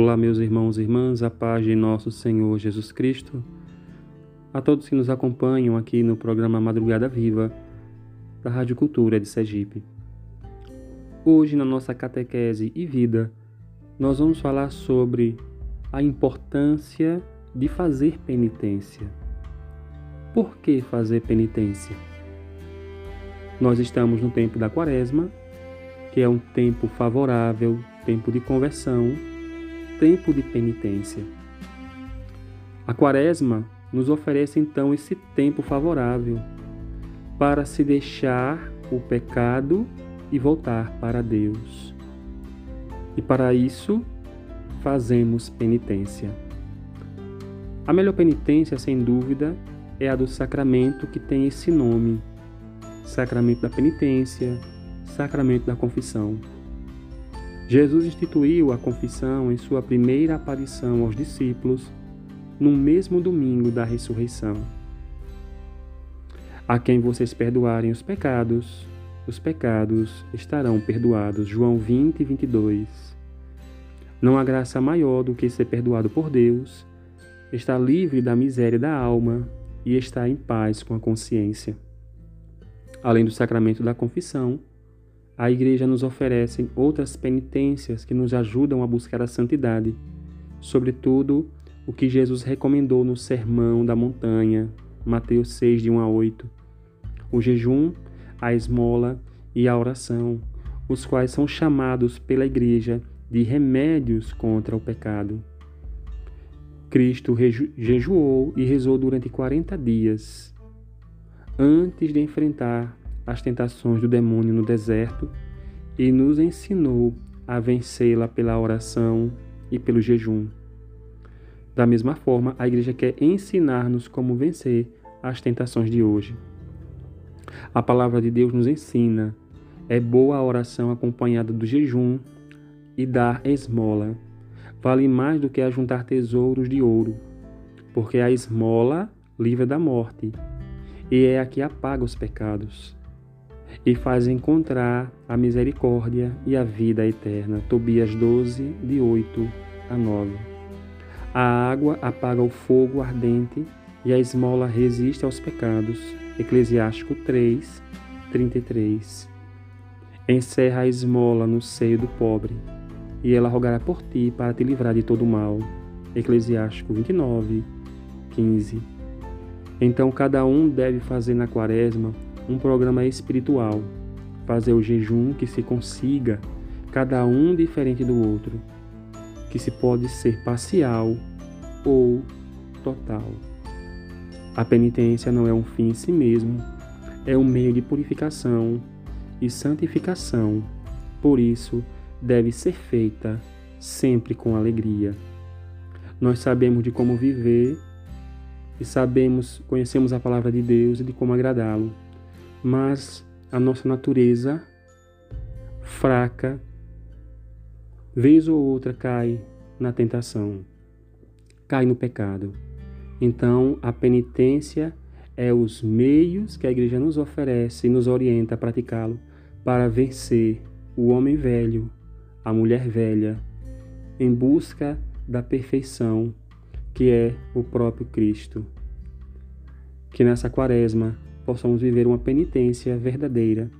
Olá, meus irmãos e irmãs, a paz de nosso Senhor Jesus Cristo. A todos que nos acompanham aqui no programa Madrugada Viva da Rádio Cultura de Sergipe. Hoje, na nossa catequese e vida, nós vamos falar sobre a importância de fazer penitência. Por que fazer penitência? Nós estamos no tempo da Quaresma, que é um tempo favorável, tempo de conversão tempo de penitência. A Quaresma nos oferece então esse tempo favorável para se deixar o pecado e voltar para Deus. E para isso, fazemos penitência. A melhor penitência, sem dúvida, é a do sacramento que tem esse nome: sacramento da penitência, sacramento da confissão. Jesus instituiu a confissão em sua primeira aparição aos discípulos no mesmo domingo da ressurreição. A quem vocês perdoarem os pecados, os pecados estarão perdoados. João 20, 22. Não há graça maior do que ser perdoado por Deus, estar livre da miséria da alma e estar em paz com a consciência. Além do sacramento da confissão, a Igreja nos oferece outras penitências que nos ajudam a buscar a santidade, sobretudo o que Jesus recomendou no Sermão da Montanha, Mateus 6, de 1 a 8. O jejum, a esmola e a oração, os quais são chamados pela Igreja de remédios contra o pecado. Cristo jejuou e rezou durante 40 dias antes de enfrentar as tentações do demônio no deserto e nos ensinou a vencê-la pela oração e pelo jejum. Da mesma forma, a igreja quer ensinar-nos como vencer as tentações de hoje. A palavra de Deus nos ensina: é boa a oração acompanhada do jejum e dar esmola. Vale mais do que ajuntar tesouros de ouro, porque a esmola livra da morte e é a que apaga os pecados e faz encontrar a misericórdia e a vida eterna. Tobias 12, de 8 a 9. A água apaga o fogo ardente e a esmola resiste aos pecados. Eclesiástico 3, 33. Encerra a esmola no seio do pobre, e ela rogará por ti para te livrar de todo mal. Eclesiástico 29, 15. Então cada um deve fazer na quaresma um programa espiritual, fazer o jejum que se consiga, cada um diferente do outro, que se pode ser parcial ou total. A penitência não é um fim em si mesmo, é um meio de purificação e santificação, por isso deve ser feita sempre com alegria. Nós sabemos de como viver e sabemos, conhecemos a palavra de Deus e de como agradá-lo mas a nossa natureza fraca, vez ou outra, cai na tentação, cai no pecado. Então, a penitência é os meios que a igreja nos oferece e nos orienta a praticá-lo para vencer o homem velho, a mulher velha, em busca da perfeição que é o próprio Cristo. Que nessa quaresma possamos viver uma penitência verdadeira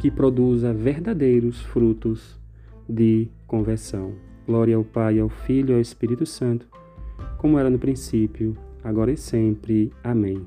que produza verdadeiros frutos de conversão. Glória ao Pai, ao Filho e ao Espírito Santo, como era no princípio, agora e sempre. Amém.